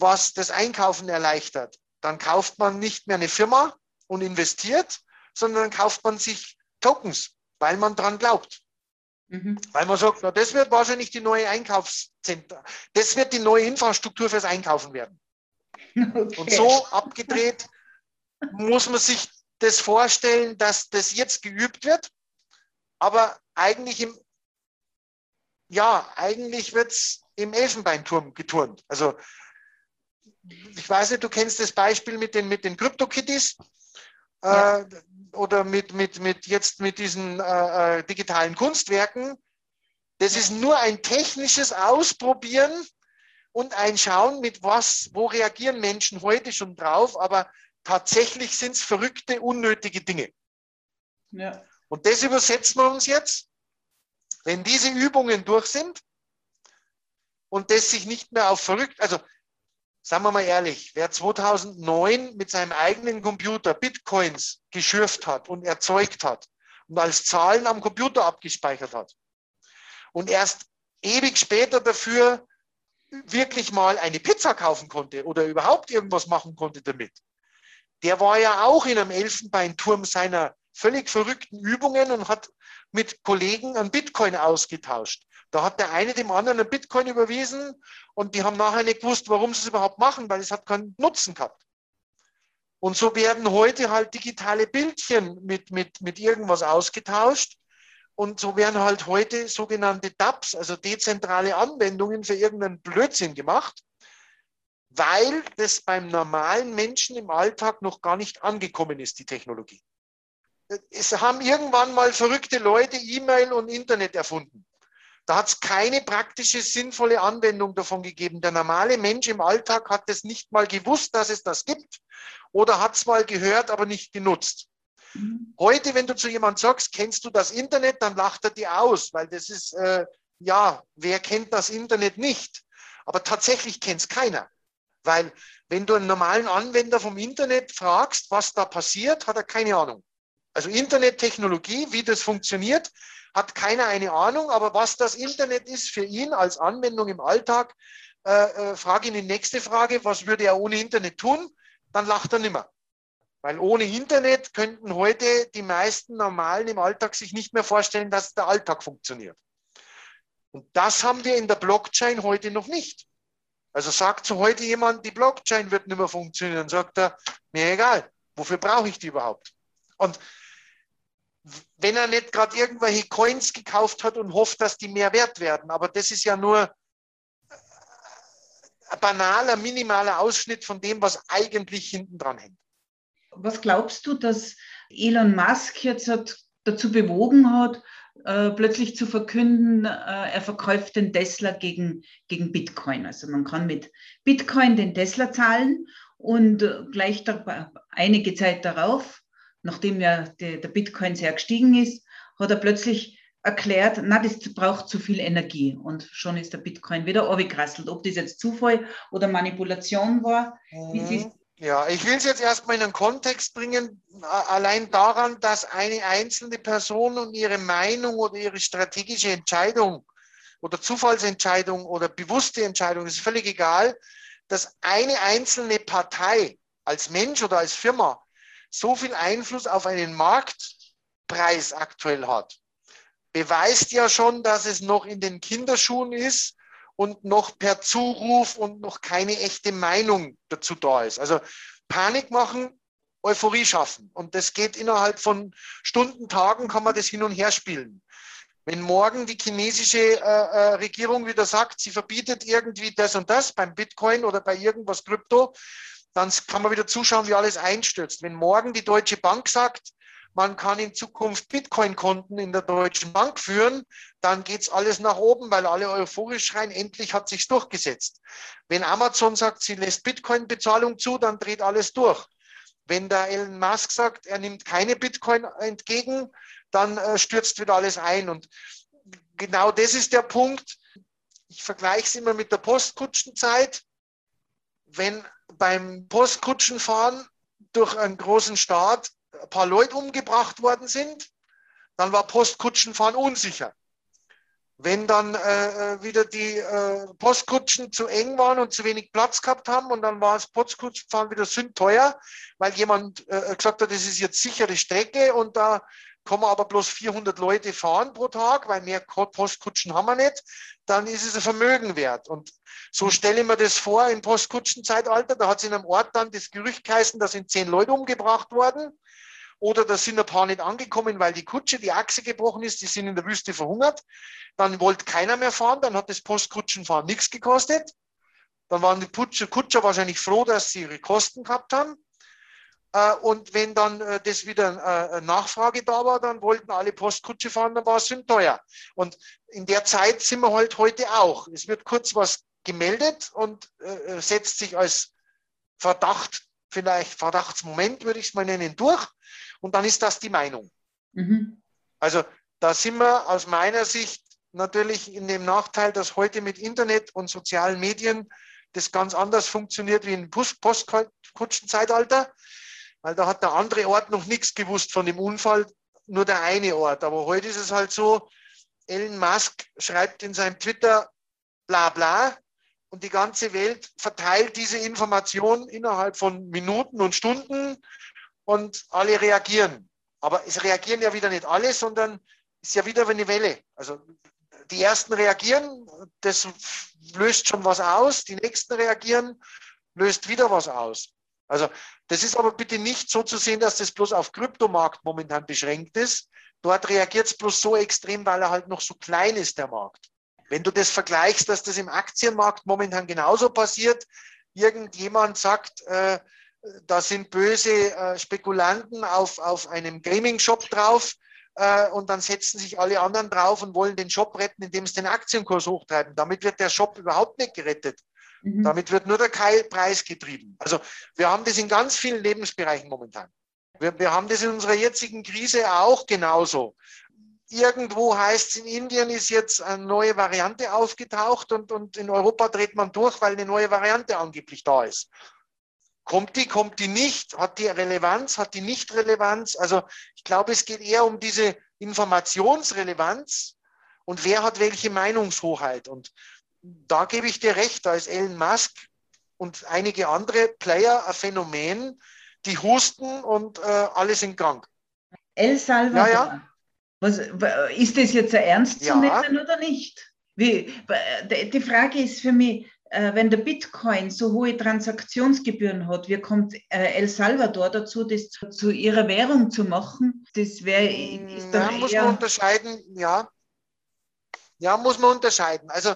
was das Einkaufen erleichtert. Dann kauft man nicht mehr eine Firma und investiert, sondern dann kauft man sich Tokens, weil man daran glaubt. Mhm. Weil man sagt, na, das wird wahrscheinlich die neue Einkaufszentrum, das wird die neue Infrastruktur fürs Einkaufen werden. Okay. Und so abgedreht muss man sich das vorstellen, dass das jetzt geübt wird, aber eigentlich im, ja, eigentlich wird es im Elfenbeinturm geturnt. Also ich weiß nicht, du kennst das Beispiel mit den, mit den Crypto-Kitties ja. äh, oder mit, mit, mit jetzt mit diesen äh, äh, digitalen Kunstwerken. Das ist nur ein technisches Ausprobieren und ein Schauen, mit was, wo reagieren Menschen heute schon drauf, aber tatsächlich sind es verrückte, unnötige Dinge. Ja. Und das übersetzen wir uns jetzt. Wenn diese Übungen durch sind und das sich nicht mehr auf verrückt, also sagen wir mal ehrlich, wer 2009 mit seinem eigenen Computer Bitcoins geschürft hat und erzeugt hat und als Zahlen am Computer abgespeichert hat und erst ewig später dafür wirklich mal eine Pizza kaufen konnte oder überhaupt irgendwas machen konnte damit, der war ja auch in einem Elfenbeinturm seiner völlig verrückten Übungen und hat mit Kollegen einen Bitcoin ausgetauscht. Da hat der eine dem anderen einen Bitcoin überwiesen und die haben nachher nicht gewusst, warum sie es überhaupt machen, weil es hat keinen Nutzen gehabt. Und so werden heute halt digitale Bildchen mit, mit, mit irgendwas ausgetauscht. Und so werden halt heute sogenannte DApps, also dezentrale Anwendungen für irgendeinen Blödsinn gemacht weil das beim normalen Menschen im Alltag noch gar nicht angekommen ist, die Technologie. Es haben irgendwann mal verrückte Leute E-Mail und Internet erfunden. Da hat es keine praktische, sinnvolle Anwendung davon gegeben. Der normale Mensch im Alltag hat es nicht mal gewusst, dass es das gibt oder hat es mal gehört, aber nicht genutzt. Mhm. Heute, wenn du zu jemandem sagst, kennst du das Internet, dann lacht er dir aus, weil das ist, äh, ja, wer kennt das Internet nicht? Aber tatsächlich kennt es keiner. Weil wenn du einen normalen Anwender vom Internet fragst, was da passiert, hat er keine Ahnung. Also Internettechnologie, wie das funktioniert, hat keiner eine Ahnung. Aber was das Internet ist für ihn als Anwendung im Alltag, äh, äh, frage ihn die nächste Frage, was würde er ohne Internet tun? Dann lacht er nimmer. Weil ohne Internet könnten heute die meisten Normalen im Alltag sich nicht mehr vorstellen, dass der Alltag funktioniert. Und das haben wir in der Blockchain heute noch nicht. Also sagt so heute jemand, die Blockchain wird nicht mehr funktionieren, sagt er, mir egal, wofür brauche ich die überhaupt? Und wenn er nicht gerade irgendwelche Coins gekauft hat und hofft, dass die mehr wert werden, aber das ist ja nur ein banaler, minimaler Ausschnitt von dem, was eigentlich hinten dran hängt. Was glaubst du, dass Elon Musk jetzt dazu bewogen hat, äh, plötzlich zu verkünden, äh, er verkauft den Tesla gegen, gegen Bitcoin. Also man kann mit Bitcoin den Tesla zahlen und äh, gleich da, einige Zeit darauf, nachdem ja der, der Bitcoin sehr gestiegen ist, hat er plötzlich erklärt, na, das braucht zu viel Energie. Und schon ist der Bitcoin wieder abgekrasselt. Ob das jetzt Zufall oder Manipulation war, mhm. ja, ich will es jetzt erstmal in einen Kontext bringen, allein daran, dass eine einzelne Person und ihre Meinung oder ihre strategische Entscheidung oder Zufallsentscheidung oder bewusste Entscheidung, ist völlig egal, dass eine einzelne Partei als Mensch oder als Firma so viel Einfluss auf einen Marktpreis aktuell hat, beweist ja schon, dass es noch in den Kinderschuhen ist und noch per Zuruf und noch keine echte Meinung dazu da ist. Also Panik machen, Euphorie schaffen. Und das geht innerhalb von Stunden, Tagen, kann man das hin und her spielen. Wenn morgen die chinesische äh, äh, Regierung wieder sagt, sie verbietet irgendwie das und das beim Bitcoin oder bei irgendwas Krypto, dann kann man wieder zuschauen, wie alles einstürzt. Wenn morgen die Deutsche Bank sagt, man kann in Zukunft Bitcoin-Konten in der Deutschen Bank führen, dann geht es alles nach oben, weil alle euphorisch schreien, endlich hat sich durchgesetzt. Wenn Amazon sagt, sie lässt Bitcoin-Bezahlung zu, dann dreht alles durch. Wenn der Elon Musk sagt, er nimmt keine Bitcoin entgegen, dann äh, stürzt wieder alles ein. Und genau das ist der Punkt. Ich vergleiche es immer mit der Postkutschenzeit. Wenn beim Postkutschenfahren durch einen großen Staat ein paar Leute umgebracht worden sind, dann war Postkutschenfahren unsicher. wenn dann äh, äh, wieder die äh, Postkutschen zu eng waren und zu wenig Platz gehabt haben und dann war das Postkutschenfahren wieder sündteuer, weil jemand äh, gesagt hat, das ist jetzt sichere Strecke und da kann man aber bloß 400 Leute fahren pro Tag, weil mehr Postkutschen haben wir nicht, dann ist es ein Vermögen wert. Und so stelle ich mir das vor im Postkutschenzeitalter, da hat es in einem Ort dann das Gerücht geheißen, da sind zehn Leute umgebracht worden oder da sind ein paar nicht angekommen, weil die Kutsche, die Achse gebrochen ist, die sind in der Wüste verhungert. Dann wollte keiner mehr fahren, dann hat das Postkutschenfahren nichts gekostet. Dann waren die Kutscher, Kutscher wahrscheinlich froh, dass sie ihre Kosten gehabt haben. Äh, und wenn dann äh, das wieder äh, Nachfrage da war, dann wollten alle Postkutsche fahren, dann war es teuer. Und in der Zeit sind wir halt heute auch. Es wird kurz was gemeldet und setzt sich als Verdacht, vielleicht Verdachtsmoment würde ich es mal nennen, durch. Und dann ist das die Meinung. Mhm. Also da sind wir aus meiner Sicht natürlich in dem Nachteil, dass heute mit Internet und sozialen Medien das ganz anders funktioniert wie im Postkutschenzeitalter, weil da hat der andere Ort noch nichts gewusst von dem Unfall, nur der eine Ort. Aber heute ist es halt so, Elon Musk schreibt in seinem Twitter bla bla und die ganze Welt verteilt diese Information innerhalb von Minuten und Stunden und alle reagieren. Aber es reagieren ja wieder nicht alle, sondern es ist ja wieder eine Welle. Also die ersten reagieren, das löst schon was aus, die nächsten reagieren, löst wieder was aus. Also das ist aber bitte nicht so zu sehen, dass das bloß auf Kryptomarkt momentan beschränkt ist. Dort reagiert es bloß so extrem, weil er halt noch so klein ist, der Markt. Wenn du das vergleichst, dass das im Aktienmarkt momentan genauso passiert, irgendjemand sagt, äh, da sind böse äh, Spekulanten auf, auf einem Gaming-Shop drauf äh, und dann setzen sich alle anderen drauf und wollen den Shop retten, indem sie den Aktienkurs hochtreiben. Damit wird der Shop überhaupt nicht gerettet. Mhm. Damit wird nur der Preis getrieben. Also wir haben das in ganz vielen Lebensbereichen momentan. Wir, wir haben das in unserer jetzigen Krise auch genauso. Irgendwo heißt es, in Indien ist jetzt eine neue Variante aufgetaucht und, und in Europa dreht man durch, weil eine neue Variante angeblich da ist. Kommt die, kommt die nicht? Hat die Relevanz? Hat die nicht Relevanz? Also ich glaube, es geht eher um diese Informationsrelevanz und wer hat welche Meinungshoheit. Und da gebe ich dir recht, da ist Elon Musk und einige andere Player ein Phänomen, die husten und äh, alle sind krank. El Salvador. Ja, ja. Was, ist das jetzt ernst zu ja. nehmen oder nicht? Wie, die Frage ist für mich, äh, wenn der Bitcoin so hohe Transaktionsgebühren hat, wie kommt äh, El Salvador dazu, das zu, ihrer Währung zu machen? Das wäre. Ja, muss man unterscheiden, ja. Ja, muss man unterscheiden. Also,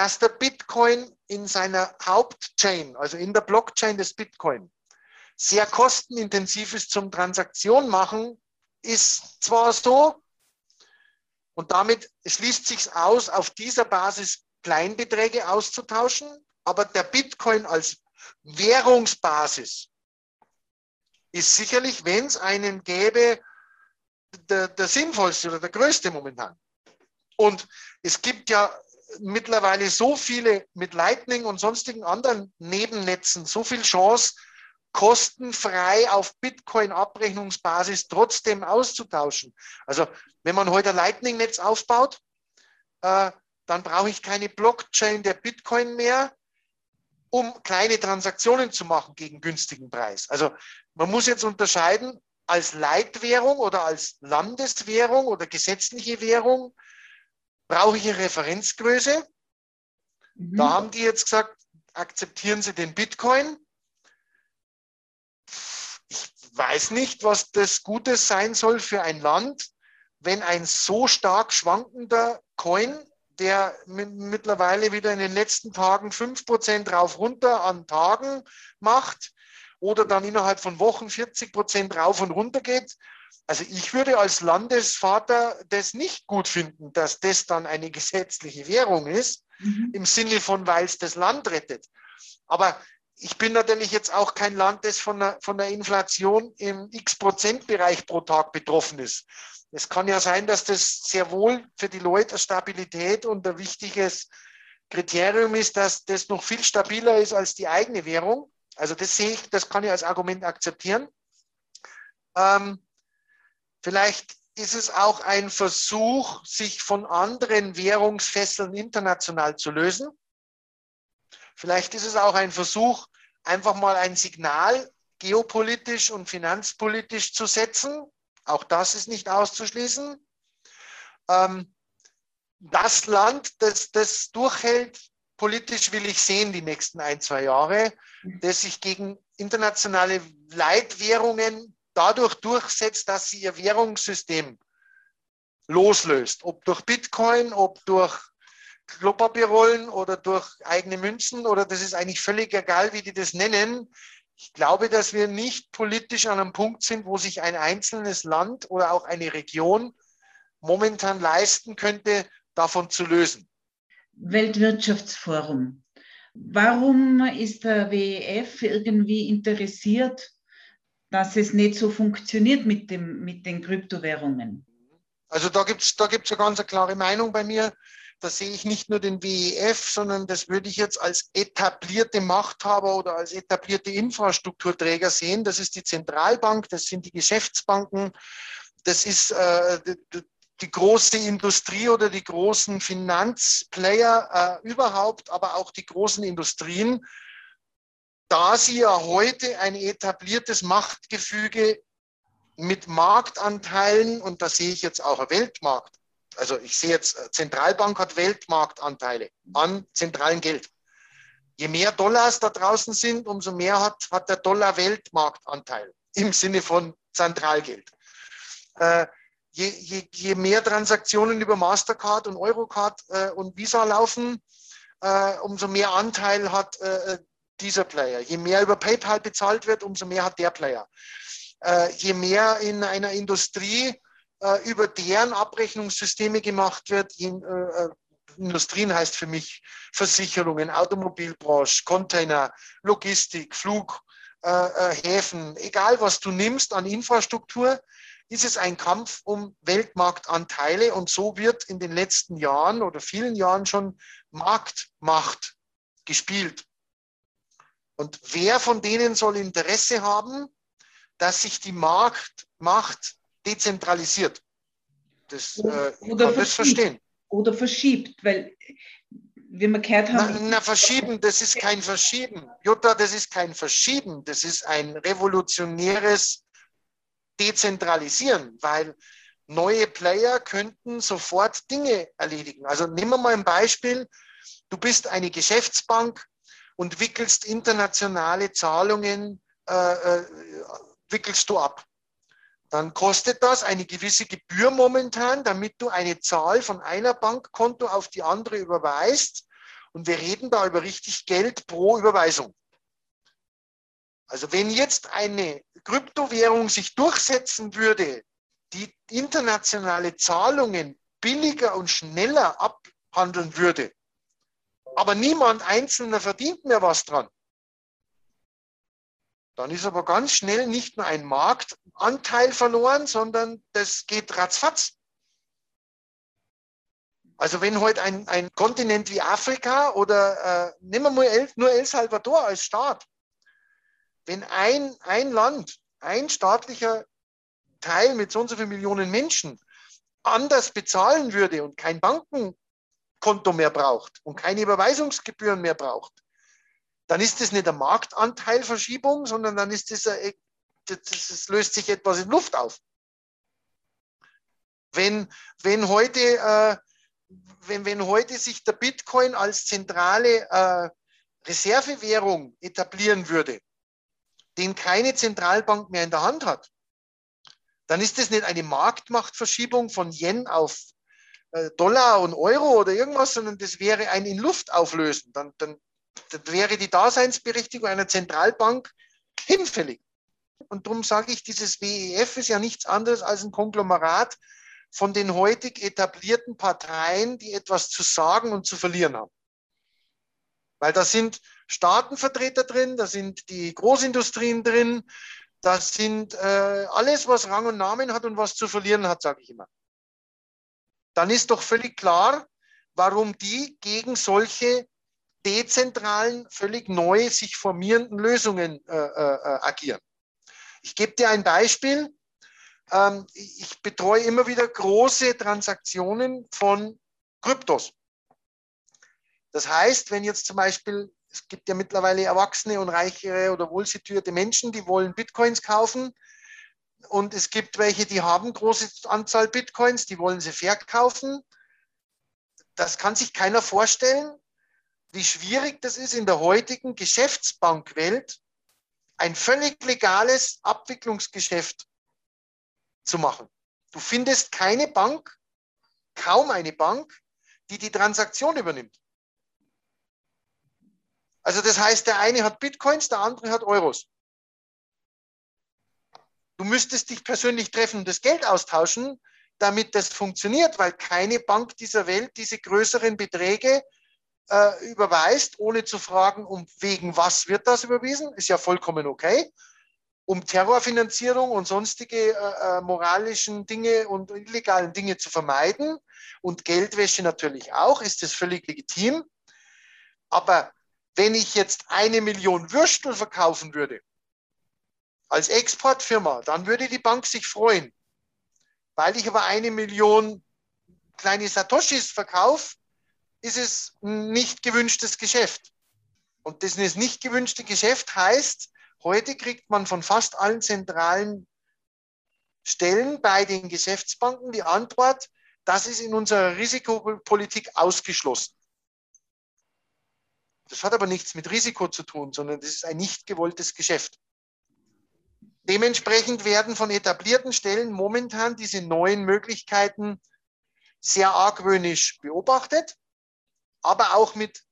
dass der Bitcoin in seiner Hauptchain, also in der Blockchain des Bitcoin, sehr kostenintensiv ist zum Transaktion machen, ist zwar so, und damit schließt sich aus, auf dieser Basis Kleinbeträge auszutauschen, aber der Bitcoin als Währungsbasis ist sicherlich, wenn es einen gäbe, der, der sinnvollste oder der größte momentan. Und es gibt ja mittlerweile so viele mit Lightning und sonstigen anderen Nebennetzen, so viel Chance, kostenfrei auf Bitcoin-Abrechnungsbasis trotzdem auszutauschen. Also wenn man heute ein Lightning-Netz aufbaut, äh, dann brauche ich keine Blockchain der Bitcoin mehr, um kleine Transaktionen zu machen gegen günstigen Preis. Also man muss jetzt unterscheiden, als Leitwährung oder als Landeswährung oder gesetzliche Währung brauche ich eine Referenzgröße. Mhm. Da haben die jetzt gesagt, akzeptieren Sie den Bitcoin. Ich weiß nicht, was das Gutes sein soll für ein Land, wenn ein so stark schwankender Coin der mittlerweile wieder in den letzten Tagen 5% rauf runter an Tagen macht oder dann innerhalb von Wochen 40% rauf und runter geht. Also ich würde als Landesvater das nicht gut finden, dass das dann eine gesetzliche Währung ist, mhm. im Sinne von, weil es das Land rettet. Aber ich bin natürlich jetzt auch kein Land, das von der, von der Inflation im X-Prozent-Bereich pro Tag betroffen ist. Es kann ja sein, dass das sehr wohl für die Leute Stabilität und ein wichtiges Kriterium ist, dass das noch viel stabiler ist als die eigene Währung. Also das sehe ich, das kann ich als Argument akzeptieren. Ähm, vielleicht ist es auch ein Versuch, sich von anderen Währungsfesseln international zu lösen. Vielleicht ist es auch ein Versuch, einfach mal ein Signal geopolitisch und finanzpolitisch zu setzen. Auch das ist nicht auszuschließen. Ähm, das Land, das das durchhält, politisch will ich sehen die nächsten ein, zwei Jahre, das sich gegen internationale Leitwährungen dadurch durchsetzt, dass sie ihr Währungssystem loslöst. Ob durch Bitcoin, ob durch Klopapierrollen oder durch eigene Münzen oder das ist eigentlich völlig egal, wie die das nennen. Ich glaube, dass wir nicht politisch an einem Punkt sind, wo sich ein einzelnes Land oder auch eine Region momentan leisten könnte, davon zu lösen. Weltwirtschaftsforum. Warum ist der WEF irgendwie interessiert, dass es nicht so funktioniert mit, dem, mit den Kryptowährungen? Also da gibt es da gibt's eine ganz klare Meinung bei mir. Da sehe ich nicht nur den WEF, sondern das würde ich jetzt als etablierte Machthaber oder als etablierte Infrastrukturträger sehen. Das ist die Zentralbank, das sind die Geschäftsbanken, das ist äh, die große Industrie oder die großen Finanzplayer äh, überhaupt, aber auch die großen Industrien, da sie ja heute ein etabliertes Machtgefüge mit Marktanteilen, und da sehe ich jetzt auch Weltmarkt, also ich sehe jetzt, äh, Zentralbank hat Weltmarktanteile an zentralen Geld. Je mehr Dollars da draußen sind, umso mehr hat, hat der Dollar Weltmarktanteil im Sinne von Zentralgeld. Äh, je, je, je mehr Transaktionen über Mastercard und Eurocard äh, und Visa laufen, äh, umso mehr Anteil hat äh, dieser Player. Je mehr über PayPal bezahlt wird, umso mehr hat der Player. Äh, je mehr in einer Industrie äh, über deren Abrechnungssysteme gemacht wird, äh, Industrien heißt für mich Versicherungen, Automobilbranche, Container, Logistik, Flug, Häfen, egal was du nimmst an Infrastruktur, ist es ein Kampf um Weltmarktanteile und so wird in den letzten Jahren oder vielen Jahren schon Marktmacht gespielt. Und wer von denen soll Interesse haben, dass sich die Marktmacht dezentralisiert? Das äh, oder kann das verstehen. Oder verschiebt, weil wie wir gehört haben. Na, na, verschieben, das ist kein Verschieben. Jutta, das ist kein Verschieben, das ist ein revolutionäres dezentralisieren, weil neue Player könnten sofort Dinge erledigen. Also nehmen wir mal ein Beispiel. Du bist eine Geschäftsbank und wickelst internationale Zahlungen, äh, äh, wickelst du ab. Dann kostet das eine gewisse Gebühr momentan, damit du eine Zahl von einer Bankkonto auf die andere überweist. Und wir reden da über richtig Geld pro Überweisung. Also wenn jetzt eine Kryptowährung sich durchsetzen würde, die internationale Zahlungen billiger und schneller abhandeln würde, aber niemand Einzelner verdient mehr was dran, dann ist aber ganz schnell nicht nur ein Marktanteil verloren, sondern das geht ratzfatz. Also wenn heute ein, ein Kontinent wie Afrika oder äh, nehmen wir mal El, nur El Salvador als Staat, wenn ein, ein Land, ein staatlicher Teil mit so und so vielen Millionen Menschen anders bezahlen würde und kein Bankenkonto mehr braucht und keine Überweisungsgebühren mehr braucht, dann ist das nicht eine Marktanteilverschiebung, sondern dann ist das, eine, das, das löst sich etwas in Luft auf. Wenn, wenn, heute, äh, wenn, wenn heute sich der Bitcoin als zentrale äh, Reservewährung etablieren würde, den keine Zentralbank mehr in der Hand hat, dann ist das nicht eine Marktmachtverschiebung von Yen auf äh, Dollar und Euro oder irgendwas, sondern das wäre ein in Luft auflösen. Dann, dann, dann wäre die Daseinsberechtigung einer Zentralbank hinfällig. Und darum sage ich, dieses WEF ist ja nichts anderes als ein Konglomerat von den heutig etablierten Parteien, die etwas zu sagen und zu verlieren haben. Weil da sind Staatenvertreter drin, da sind die Großindustrien drin, da sind äh, alles, was Rang und Namen hat und was zu verlieren hat, sage ich immer. Dann ist doch völlig klar, warum die gegen solche dezentralen, völlig neu sich formierenden Lösungen äh, äh, agieren. Ich gebe dir ein Beispiel. ähm, ich betreue immer wieder große Transaktionen von Kryptos. Das heißt, wenn jetzt zum Beispiel, es gibt ja mittlerweile erwachsene und reichere oder wohlsituierte Menschen, die wollen Bitcoins kaufen. Und es gibt welche, die haben große Anzahl Bitcoins, die wollen sie verkaufen. Das kann sich keiner vorstellen, wie schwierig das ist in der heutigen Geschäftsbankwelt, ein völlig legales Abwicklungsgeschäft zu machen. Du findest keine Bank, kaum eine Bank, die die Transaktion übernimmt. Also das heißt, der eine hat Bitcoins, der andere hat Euros. Du müsstest dich persönlich treffen und das Geld austauschen, damit das funktioniert, weil keine Bank dieser Welt diese größeren Beträge äh, überweist, ohne zu fragen, um wegen was wird das überwiesen, ist ja vollkommen okay. Um Terrorfinanzierung und sonstige äh, äh, moralischen Dinge und illegalen Dinge zu vermeiden und Geldwäsche natürlich auch, ist das völlig legitim. Aber wenn ich jetzt eine Million Würstel verkaufen würde, als Exportfirma, dann würde die Bank sich freuen. Weil ich aber eine Million kleine Satoshis verkaufe, ist es nicht gewünschtes Geschäft. Und das nicht gewünschte Geschäft heißt, heute kriegt man von fast allen zentralen Stellen bei den Geschäftsbanken die Antwort, das ist in unserer Risikopolitik ausgeschlossen. Das hat aber nichts mit Risiko zu tun, sondern das ist ein nicht gewolltes Geschäft. Dementsprechend werden von etablierten Stellen momentan diese neuen Möglichkeiten sehr argwöhnisch beobachtet aber auch mit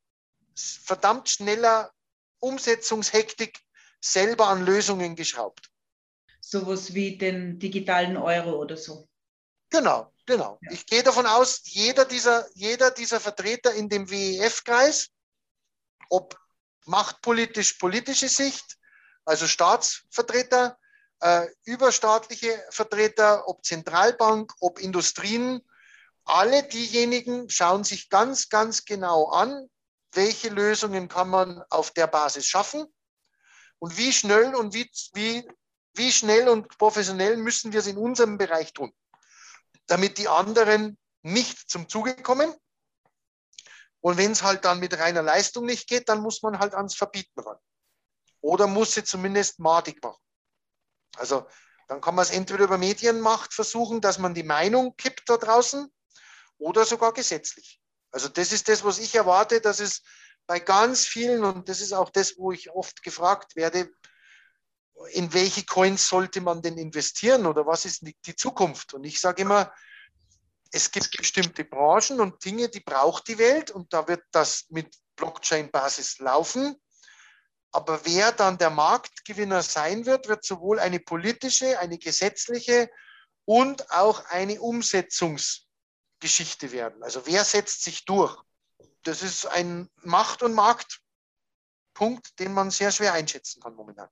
verdammt schneller Umsetzungshektik selber an Lösungen geschraubt. Sowas wie den digitalen Euro oder so. Genau, genau. Ja. Ich gehe davon aus, jeder dieser, jeder dieser Vertreter in dem WEF-Kreis, ob machtpolitisch-politische Sicht, also Staatsvertreter, äh, überstaatliche Vertreter, ob Zentralbank, ob Industrien, alle diejenigen schauen sich ganz, ganz genau an, welche Lösungen kann man auf der Basis schaffen und wie schnell und wie, wie, wie schnell und professionell müssen wir es in unserem Bereich tun, damit die anderen nicht zum Zuge kommen. Und wenn es halt dann mit reiner Leistung nicht geht, dann muss man halt ans Verbieten ran. Oder muss sie zumindest madig machen. Also dann kann man es entweder über Medienmacht versuchen, dass man die Meinung kippt da draußen, oder sogar gesetzlich. Also das ist das, was ich erwarte, dass es bei ganz vielen, und das ist auch das, wo ich oft gefragt werde, in welche Coins sollte man denn investieren oder was ist die Zukunft? Und ich sage immer, es gibt bestimmte Branchen und Dinge, die braucht die Welt und da wird das mit Blockchain-Basis laufen. Aber wer dann der Marktgewinner sein wird, wird sowohl eine politische, eine gesetzliche und auch eine Umsetzungs- Geschichte werden. Also wer setzt sich durch? Das ist ein Macht- und Marktpunkt, den man sehr schwer einschätzen kann momentan.